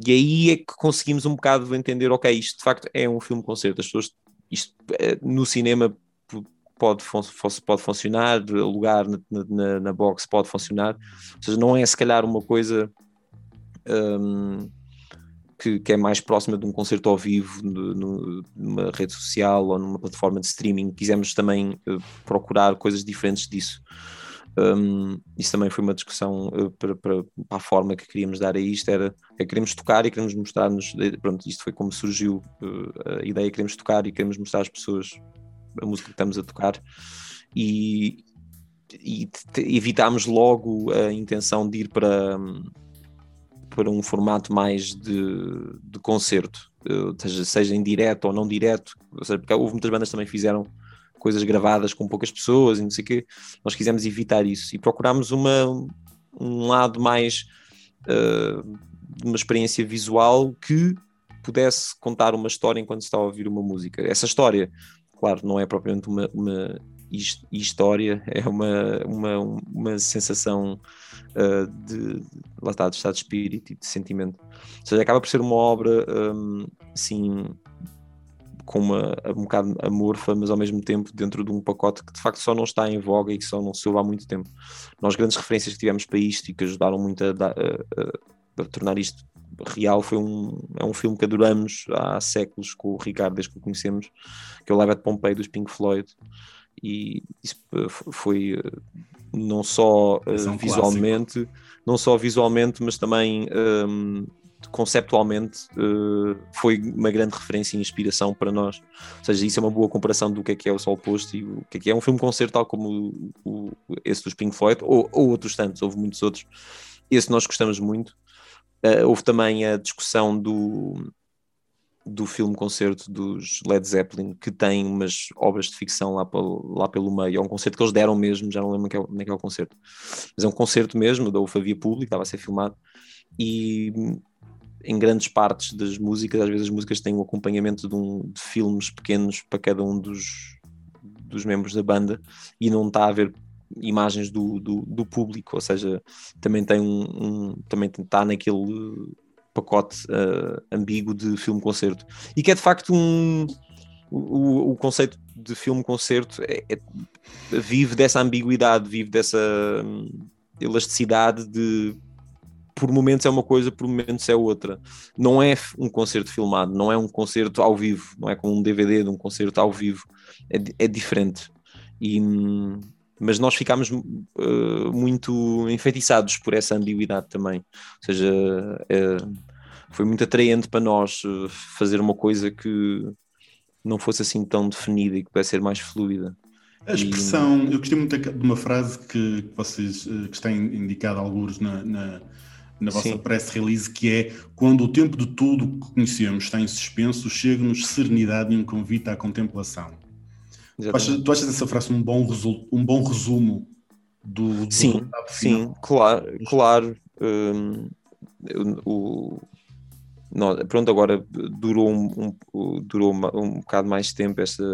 e aí é que conseguimos um bocado entender, ok, isto de facto é um filme-concerto, as pessoas, isto é, no cinema pode, pode funcionar, alugar na, na, na, box pode funcionar, ou seja, não é se calhar uma coisa um, que, que, é mais próxima de um concerto ao vivo no, numa rede social ou numa plataforma de streaming, quisemos também uh, procurar coisas diferentes disso. Um, isso também foi uma discussão uh, para, para, para, a forma que queríamos dar a isto, era é, queremos tocar e queremos mostrar-nos, pronto, isto foi como surgiu uh, a ideia, queremos tocar e queremos mostrar às pessoas a música que estamos a tocar e, e evitámos logo a intenção de ir para, para um formato mais de, de concerto, seja, seja em direto ou não direto, ou seja, porque houve muitas bandas que também fizeram coisas gravadas com poucas pessoas e não sei o quê, nós quisemos evitar isso e procurámos uma, um lado mais uh, uma experiência visual que pudesse contar uma história enquanto se está a ouvir uma música. Essa história, claro, não é propriamente uma, uma história, é uma, uma, uma sensação uh, de, lá está, de estado de espírito e de sentimento. Ou seja, acaba por ser uma obra um, assim com uma um bocado amorfa, mas ao mesmo tempo dentro de um pacote que de facto só não está em voga e que só não se ouve há muito tempo. Nós grandes referências que tivemos para isto e que ajudaram muito a, a, a, a tornar isto real foi um, é um filme que adoramos há séculos com o Ricardo desde que o conhecemos, que é o Live at Pompeii dos Pink Floyd e isso eh, foi eh, não só uh, visualmente, clássico. não só visualmente, mas também um, conceptualmente uh, foi uma grande referência e inspiração para nós. Ou seja, isso é uma boa comparação do que é que é o Sol Posto e o que é que é um filme concerto, tal como o, o, esse dos Pink Floyd, ou, ou, outros tantos, houve muitos outros. Esse nós gostamos muito. Uh, houve também a discussão do, do filme concerto dos Led Zeppelin, que tem umas obras de ficção lá, pelo, lá pelo meio. É um concerto que eles deram mesmo, já não lembro como é, que é o concerto. Mas é um concerto mesmo, da UFA Via Pública, estava a ser filmado. E em grandes partes das músicas, às vezes as músicas têm um acompanhamento de, um, de filmes pequenos para cada um dos, dos membros da banda e não está a haver imagens do, do, do público, ou seja, também tem um, um também está naquele pacote uh, ambíguo de filme-concerto e que é de facto um o, o conceito de filme-concerto é, é, vive dessa ambiguidade, vive dessa hum, elasticidade de por momentos é uma coisa, por momentos é outra. Não é um concerto filmado, não é um concerto ao vivo, não é como um DVD de um concerto ao vivo, é, é diferente. E, mas nós ficámos uh, muito enfeitiçados por essa ambiguidade também. Ou seja, é, foi muito atraente para nós eh, fazer uma coisa que não fosse assim tão definida e que pudesse ser mais fluida. A expressão, eu gostei muito de uma frase que vocês que está indicada alguns na, na na vossa Sim. press release, que é quando o tempo de tudo que conhecemos está em suspenso, chega-nos serenidade e um convite à contemplação. Tu achas, tu achas, essa frase um bom, um bom resumo do, do Sim, sim, claro, claro. Um, o, não, pronto, agora durou um, um durou uma, um bocado mais tempo esta,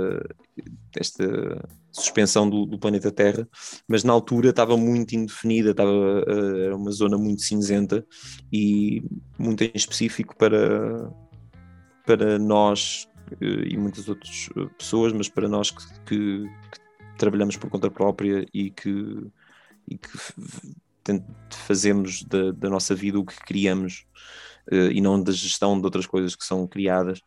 esta suspensão do, do, planeta Terra, mas na altura estava muito indefinida, estava uh, uma zona muito cinzenta e muito em específico para, para nós uh, e muitas outras pessoas, mas para nós que, que, que trabalhamos por conta própria e que, e que fazemos da, da nossa vida o que criamos uh, e não da gestão de outras coisas que são criadas.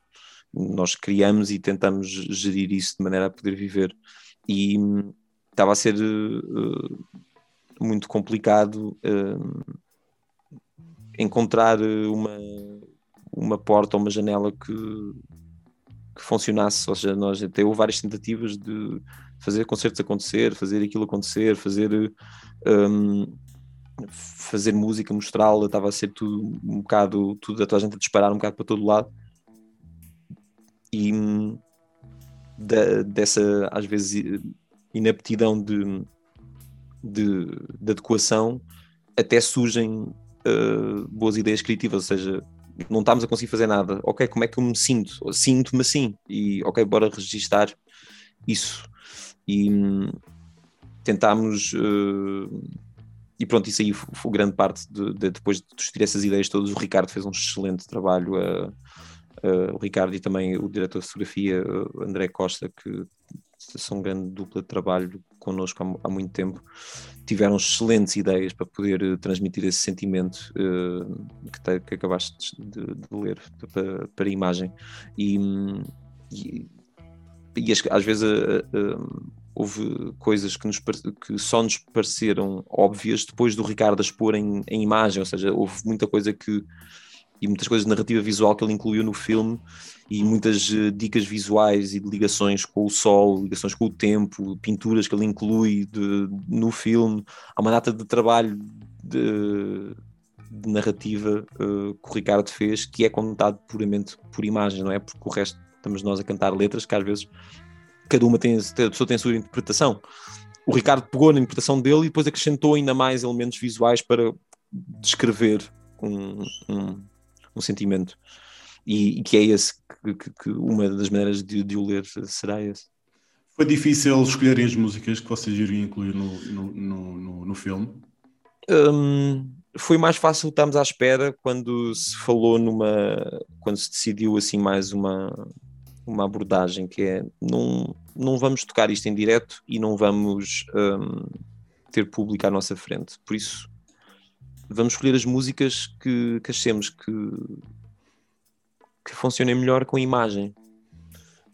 Nós criamos e tentamos gerir isso de maneira a poder viver. E hum, estava a ser uh, muito complicado uh, encontrar uma, uma porta ou uma janela que, que funcionasse. Ou seja, nós até houve várias tentativas de fazer concertos acontecer, fazer aquilo acontecer, fazer um, fazer música, mostrá-la, estava a ser tudo um bocado, tudo a toda a gente a disparar um bocado para todo lado. E da, dessa, às vezes, inaptidão de, de, de adequação, até surgem uh, boas ideias criativas, ou seja, não estamos a conseguir fazer nada. Ok, como é que eu me sinto? Sinto-me assim. E ok, bora registar isso. E hum, tentámos. Uh, e pronto, isso aí foi, foi grande parte de, de, depois de discutir essas ideias todas. O Ricardo fez um excelente trabalho. Uh, uh, o Ricardo e também o diretor de fotografia, André Costa, que são grande dupla de trabalho connosco há, há, muito tempo, tiveram excelentes ideias para poder uh, transmitir esse sentimento uh, que, te, que, acabaste de, de ler para, a imagem. E, e, e às vezes uh, houve coisas que, nos, que, só nos pareceram óbvias depois do Ricardo a expor em, em imagem, ou seja, houve muita coisa que e muitas coisas de narrativa visual que ele incluiu no filme e muitas uh, dicas visuais e de ligações com o sol, ligações com o tempo, pinturas que ele inclui de, no filme. Há uma data de trabalho de, de narrativa uh, que o Ricardo fez que é contado puramente por imagens, não é? Porque o resto estamos nós a cantar letras que às vezes cada uma tem, a pessoa tem a sua interpretação. O Ricardo pegou na interpretação dele e depois acrescentou ainda mais elementos visuais para descrever um um sentimento. E, e que é esse que, que, que, uma das maneiras de, de o ler será esse. Foi difícil escolherem as músicas que vocês iriam incluir no, no, no, no, no filme? Um, foi mais fácil estarmos à espera quando se falou numa. quando se decidiu assim mais uma, uma abordagem que é não, não vamos tocar isto em direto e não vamos um, ter público à nossa frente. Por isso vamos escolher as músicas que, que achemos que, que funcionem melhor com a imagem.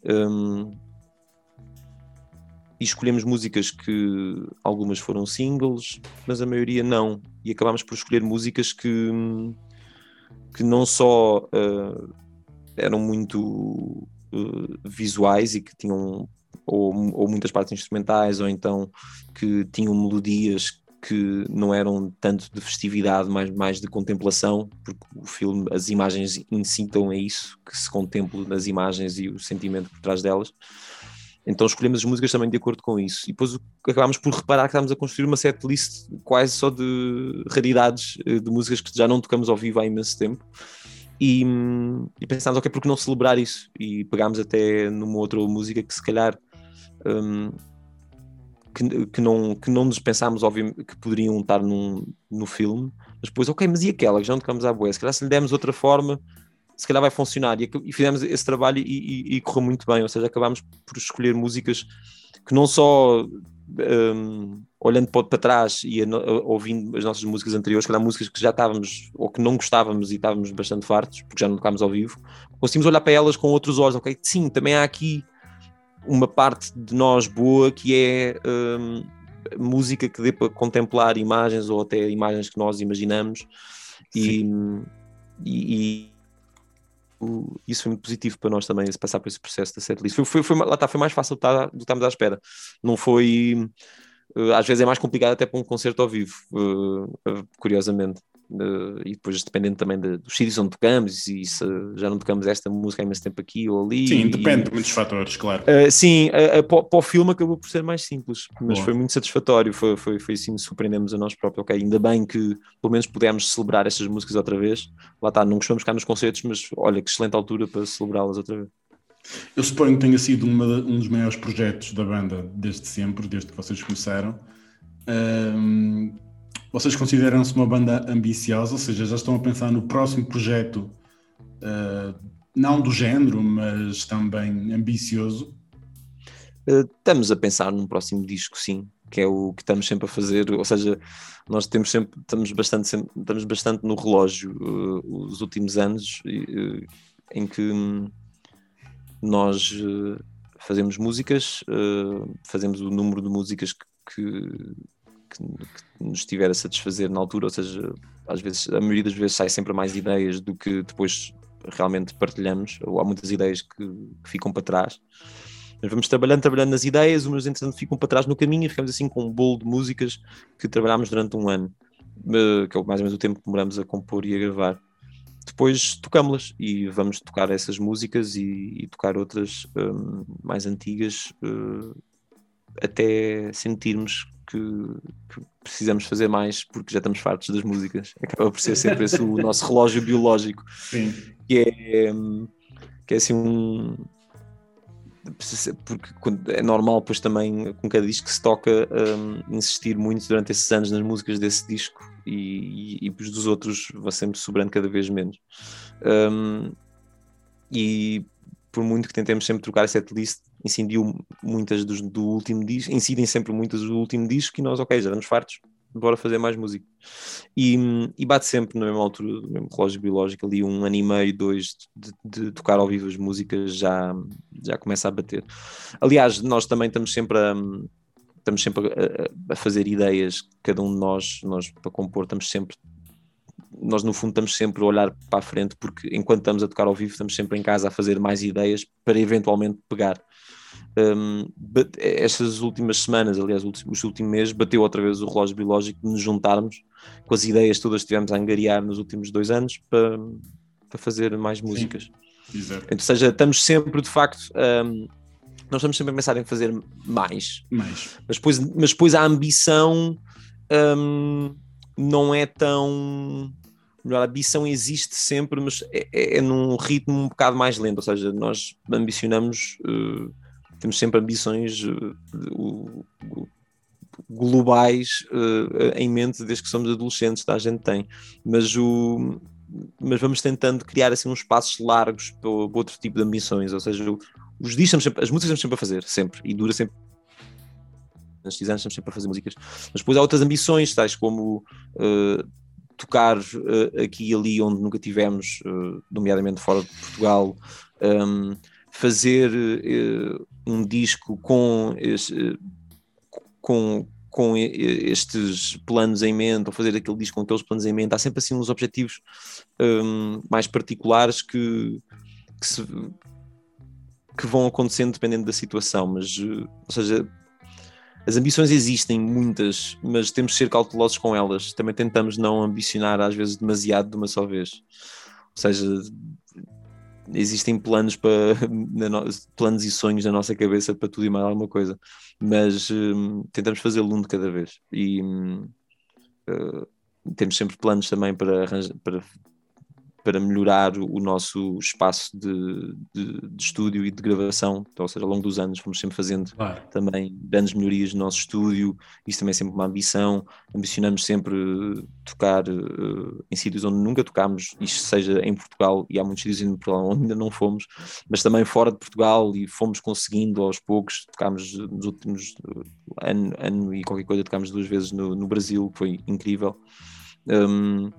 Um, e escolhemos músicas que algumas foram singles, mas a maioria não. E acabámos por escolher músicas que, que não só uh, eram muito uh, visuais e que tinham ou, ou, muitas partes instrumentais, ou então que tinham melodias que não eram tanto de festividade, mais, mais de contemplação, porque o filme, as imagens incitam a isso, que se contemple nas imagens e o sentimento por trás delas. Então escolhemos as músicas também de acordo com isso. E depois acabámos por reparar que estávamos a construir uma setlist quase só de raridades, eh, de músicas que já não tocamos ao vivo há imenso tempo. E, e pensámos, ok, por que não celebrar isso? E pegámos até numa outra música que se calhar um, que, que, não, que não nos pensámos, que poderiam estar num, no filme, mas depois, ok, mas e aquela que já não tocamos à boia? Se calhar se lhe demos outra forma, se calhar vai funcionar. E, e fizemos esse trabalho e, e, e, correu muito bem, ou seja, acabámos por escolher músicas que não só um, olhando para, trás e a, a, ouvindo as nossas músicas anteriores, que eram músicas que já estávamos ou que não gostávamos e estávamos bastante fartos, porque já não tocámos ao vivo, conseguimos olhar para elas com outros olhos, ok, sim, também há aqui uma parte de nós boa que é um, música que dê para contemplar imagens ou até imagens que nós imaginamos e, e, e, isso foi muito positivo para nós também, passar por esse processo da setlist. Foi, foi, foi, lá está, foi mais fácil do que estávamos à espera. Não foi. Eh, às vezes é mais complicado até para um concerto ao vivo, eh, curiosamente. Uh, e depois dependendo também de, dos sítios onde tocamos e se já não tocamos esta música há imenso tempo aqui ou ali. Sim, depende de muitos fatores, claro. Uh, sim, uh, para, o filme acabou por ser mais simples, mas foi muito satisfatório, foi, foi, foi assim, surpreendemos a nós próprios, ok, ainda bem que pelo menos pudemos celebrar estas músicas outra vez, lá está, não gostamos cá nos concertos, mas olha que excelente altura para celebrá-las outra vez. Eu suponho que tenha sido uma, um dos maiores projetos da banda desde sempre, desde que vocês começaram. Um vocês consideram-se uma banda ambiciosa, ou seja, já estão a pensar no próximo projeto, uh, não do género, mas também ambicioso? Uh, estamos a pensar num próximo disco, sim, que é o que estamos sempre a fazer, ou seja, nós temos sempre, estamos bastante, sempre, estamos bastante no relógio uh, os últimos anos em que nós fazemos músicas, fazemos o número de músicas que que, que, nos estiver a satisfazer na altura, ou seja, às vezes, a maioria das vezes sai sempre mais ideias do que depois realmente partilhamos, ou há muitas ideias que, que ficam para trás. Mas vamos trabalhando, trabalhando nas ideias, umas entretanto ficam para trás no caminho e ficamos assim com um bolo de músicas que trabalhámos durante um ano, que é mais ou menos o tempo que demoramos a compor e a gravar. Depois tocamos-las e vamos tocar essas músicas e, e tocar outras um, mais antigas uh, até sentirmos que, que, precisamos fazer mais porque já estamos fartos das músicas. Acaba por ser sempre esse o nosso relógio biológico. Sim. Que é, que é assim um. Porque é normal, pois também, com cada disco que se toca, um, insistir muito durante esses anos nas músicas desse disco e, e, e dos outros vai sempre sobrando cada vez menos. Um, e por muito que tentemos sempre trocar a setlist, incidiu muitas dos, do último disco, incidem sempre muitas do último disco e nós, ok, já estamos fartos, bora fazer mais música. E, e bate sempre na mesma altura, no mesmo relógio biológico, ali um ano e meio, dois, de, de, tocar ao vivo as músicas já, já começa a bater. Aliás, nós também estamos sempre a. Estamos sempre a, a fazer ideias, cada um de nós, nós para compor, estamos sempre nós no fundo estamos sempre a olhar para a frente porque enquanto estamos a tocar ao vivo estamos sempre em casa a fazer mais ideias para eventualmente pegar. Um, estas últimas semanas, aliás, os últimos meses, bateu outra vez o relógio biológico de nos juntarmos com as ideias todas que tivemos a angariar nos últimos dois anos para, para fazer mais músicas. Ou seja, estamos sempre de facto. Um, nós estamos sempre a pensar em fazer mais. Mais. Mas depois, mas depois a ambição um, não é tão melhor, a ambição existe sempre, mas é, é, é, num ritmo um bocado mais lento, ou seja, nós ambicionamos, uh, temos sempre ambições uh, uh, globais em mente desde que somos adolescentes, tá? a gente tem, mas o mas vamos tentando criar assim uns passos largos para, para outro tipo de ambições, ou seja, os discos sempre, as músicas estamos sempre a fazer, sempre, e dura sempre. Anos estamos sempre a fazer músicas, mas depois há outras ambições, tais como uh, tocar uh, aqui e ali onde nunca tivemos, uh, nomeadamente fora de Portugal, um, fazer uh, um disco com, com, com estes planos em mente, ou fazer aquele disco com aqueles planos em mente, há sempre assim uns objetivos um, mais particulares que, que, se, que vão acontecendo dependendo da situação, mas, ou seja, as ambições existem, muitas, mas temos de ser cautelosos com elas. Também tentamos não ambicionar, às vezes, demasiado de uma só vez. Ou seja, existem planos para planos e sonhos na nossa cabeça para tudo e mais alguma coisa, mas hum, tentamos fazê-lo um de cada vez. E hum, uh, temos sempre planos também para, para para melhorar o nosso espaço de, de, de, estúdio e de gravação, então, ou seja, ao longo dos anos fomos sempre fazendo claro. também grandes melhorias no nosso estúdio, isso também é sempre uma ambição, ambicionamos sempre tocar uh, em sítios onde nunca tocámos, isto seja em Portugal, e há muitos sítios em Portugal onde ainda não fomos, mas também fora de Portugal e fomos conseguindo aos poucos, tocámos nos últimos uh, ano, ano e qualquer coisa, tocámos duas vezes no, no Brasil, que foi incrível. Um,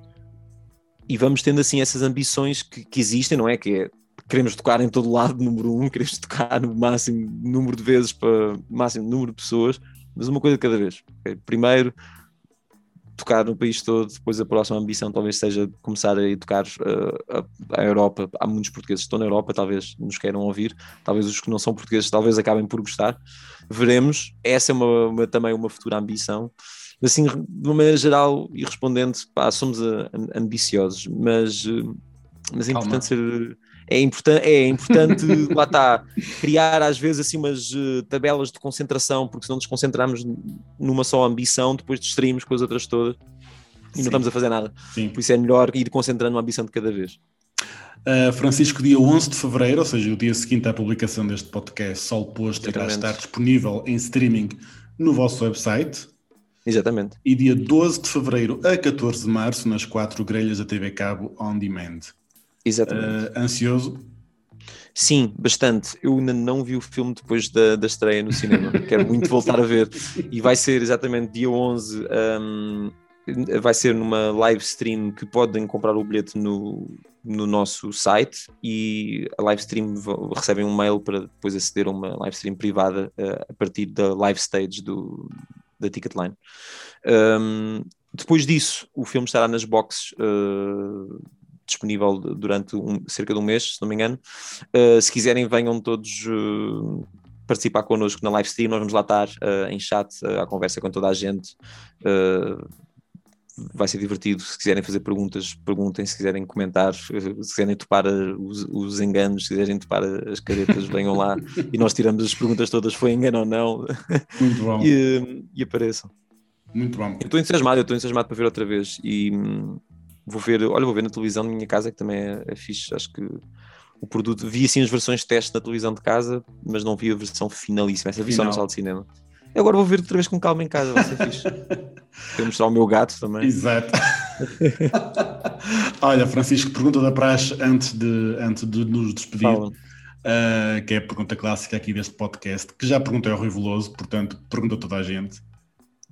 e vamos tendo assim essas ambições que, que, existem, não é? Que é queremos tocar em todo lado, número um, queremos tocar no máximo número de vezes para máximo número de pessoas, mas uma coisa de cada vez. Okay? Primeiro, tocar no país todo, depois a próxima ambição talvez seja começar a tocar uh, a, a, Europa. Há muitos portugueses que estão na Europa, talvez nos queiram ouvir, talvez os que não são portugueses talvez acabem por gostar. Veremos. Essa é uma, uma também uma futura ambição assim, de uma maneira geral e respondendo, pá, somos a, ambiciosos, mas, eh, mas é importante ser. É importante, é importante lá está, criar às vezes assim umas uh, tabelas de concentração, porque se não nos concentrarmos numa só ambição, depois distraímos com as outras todas e Sim. não estamos a fazer nada. Sim. Por isso é melhor ir concentrando uma ambição de cada vez. Uh, Francisco, dia 11 de fevereiro, ou seja, o dia seguinte à publicação deste podcast, Sol Posto irá estar disponível em streaming no vosso website. Exatamente. E dia 12 de fevereiro a 14 de março, nas quatro grelhas da TV Cabo On Demand. Exatamente. Uh, ansioso? Sim, bastante. Eu ainda não vi o filme depois da, da estreia no cinema. Quero muito voltar a ver. E vai ser exatamente dia 11. Um, vai ser numa live stream que podem comprar o bilhete no, no nosso site e a live stream recebem um mail para depois aceder a uma live stream privada uh, a partir da live stage do, da Ticketline. Um, depois disso, o filme estará nas boxes uh, disponível durante um, cerca de um mês, se não me engano. Uh, se quiserem, venham todos uh, participar connosco na live stream. Nós vamos lá estar em chat, à conversa com toda a gente vai ser divertido. Se quiserem fazer perguntas, perguntem. Se quiserem comentar, se quiserem topar os, os enganos, se quiserem topar as caretas, venham lá e nós tiramos as perguntas todas: foi engano ou não? Muito bom. e, e apareçam. Muito bom. Eu estou entusiasmado, eu estou entusiasmado para ver outra vez e hum, vou ver, olha, vou ver na televisão da minha casa que também é, é fixe, acho que o produto, vi assim as versões de teste na televisão de casa, mas não vi a versão finalíssima, essa vi só na Final. sala de cinema. Eu agora vou ver outra vez com calma em casa, vai ser fixe. Quero mostrar o meu gato também. Exato. Olha, Francisco, pergunta da praxe antes de, antes de nos despedir, Fala. uh, que é a pergunta clássica aqui deste podcast, que já perguntei ao Rui Veloso, portanto, pergunta a toda a gente.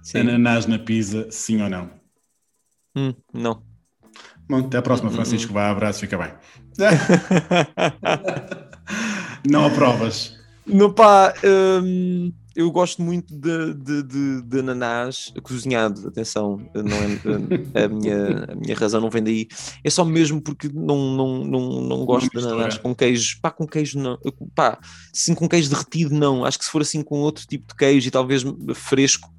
Sim. Ananás na pizza, sim ou não? Hum, não. Bom, até à próxima, Francisco. Vá, abraço, fica bem. Não aprovas. Não, pá, hum, eu gosto muito de, de, de, de ananás cozinhado, atenção, não é, a, minha, a minha razão não vem daí, é só mesmo porque não, não, não, não gosto de ananás com queijo, pá, com queijo não, pá, sim com queijo derretido não, acho que se for assim com outro tipo de queijo e talvez fresco,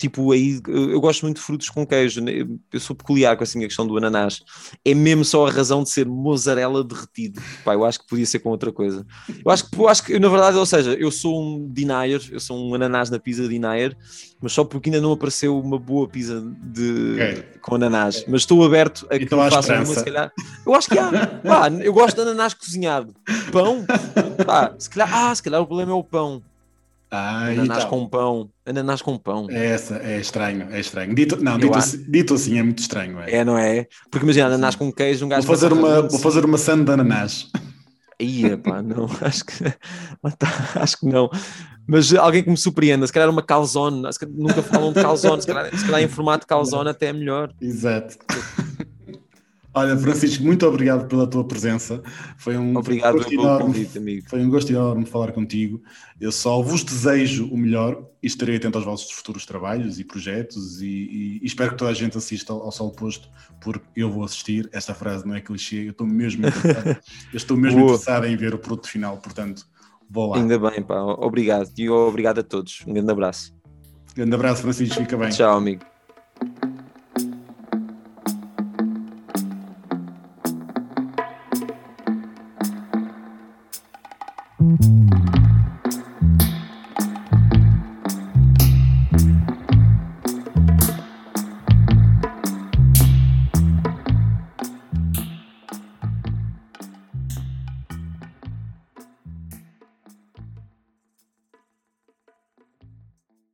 tipo aí, eu gosto muito de frutos com queijo, né? eu sou peculiar com assim a questão do ananás, é mesmo só a razão de ser mozzarella derretido, pá, eu acho que podia ser com outra coisa. Eu acho que, eu acho que na verdade, ou seja, eu sou um denier, eu sou um ananás na pizza denier, mas só porque ainda não apareceu uma boa pizza de, Ok. com ananás. Mas estou aberto a que Então façam uma, se calhar. Eu acho que há. Pá, eu gosto de ananás cozinhado. Pão, pá, se calhar, ah, se calhar o problema é o pão. Ah, Ananás então. com pão. Ananás com pão. É essa, é estranho, é estranho. Dito, não, dito, acho- assim, dito assim é muito estranho. É. É, não é? Porque imagina, ananás com queijo, um gajo. Vou fazer, uma, vou fazer uma sand de ananás. Ia, pá, não, acho que, tá, acho que não. Mas alguém que me surpreenda, se calhar uma calzone, nunca falam de calzone, se calhar, se calhar em formato calzone até é melhor. Exato. Olha, Francisco, muito obrigado pela tua presença. Foi um Obrigado gosto enorme. convite, amigo. Foi um gosto enorme falar contigo. Eu só vos desejo o melhor e estarei atento aos vossos futuros trabalhos e projetos e, e- e espero que toda a gente assista ao, ao Sol Posto, porque eu vou assistir. Esta frase não é clichê, eu estou mesmo interessado, eu estou mesmo interessado em ver o produto final, portanto, vou lá. Ainda bem, pá, obrigado. E obrigado a todos. Um grande abraço. Grande abraço, Francisco, fica bem. Tchau, amigo.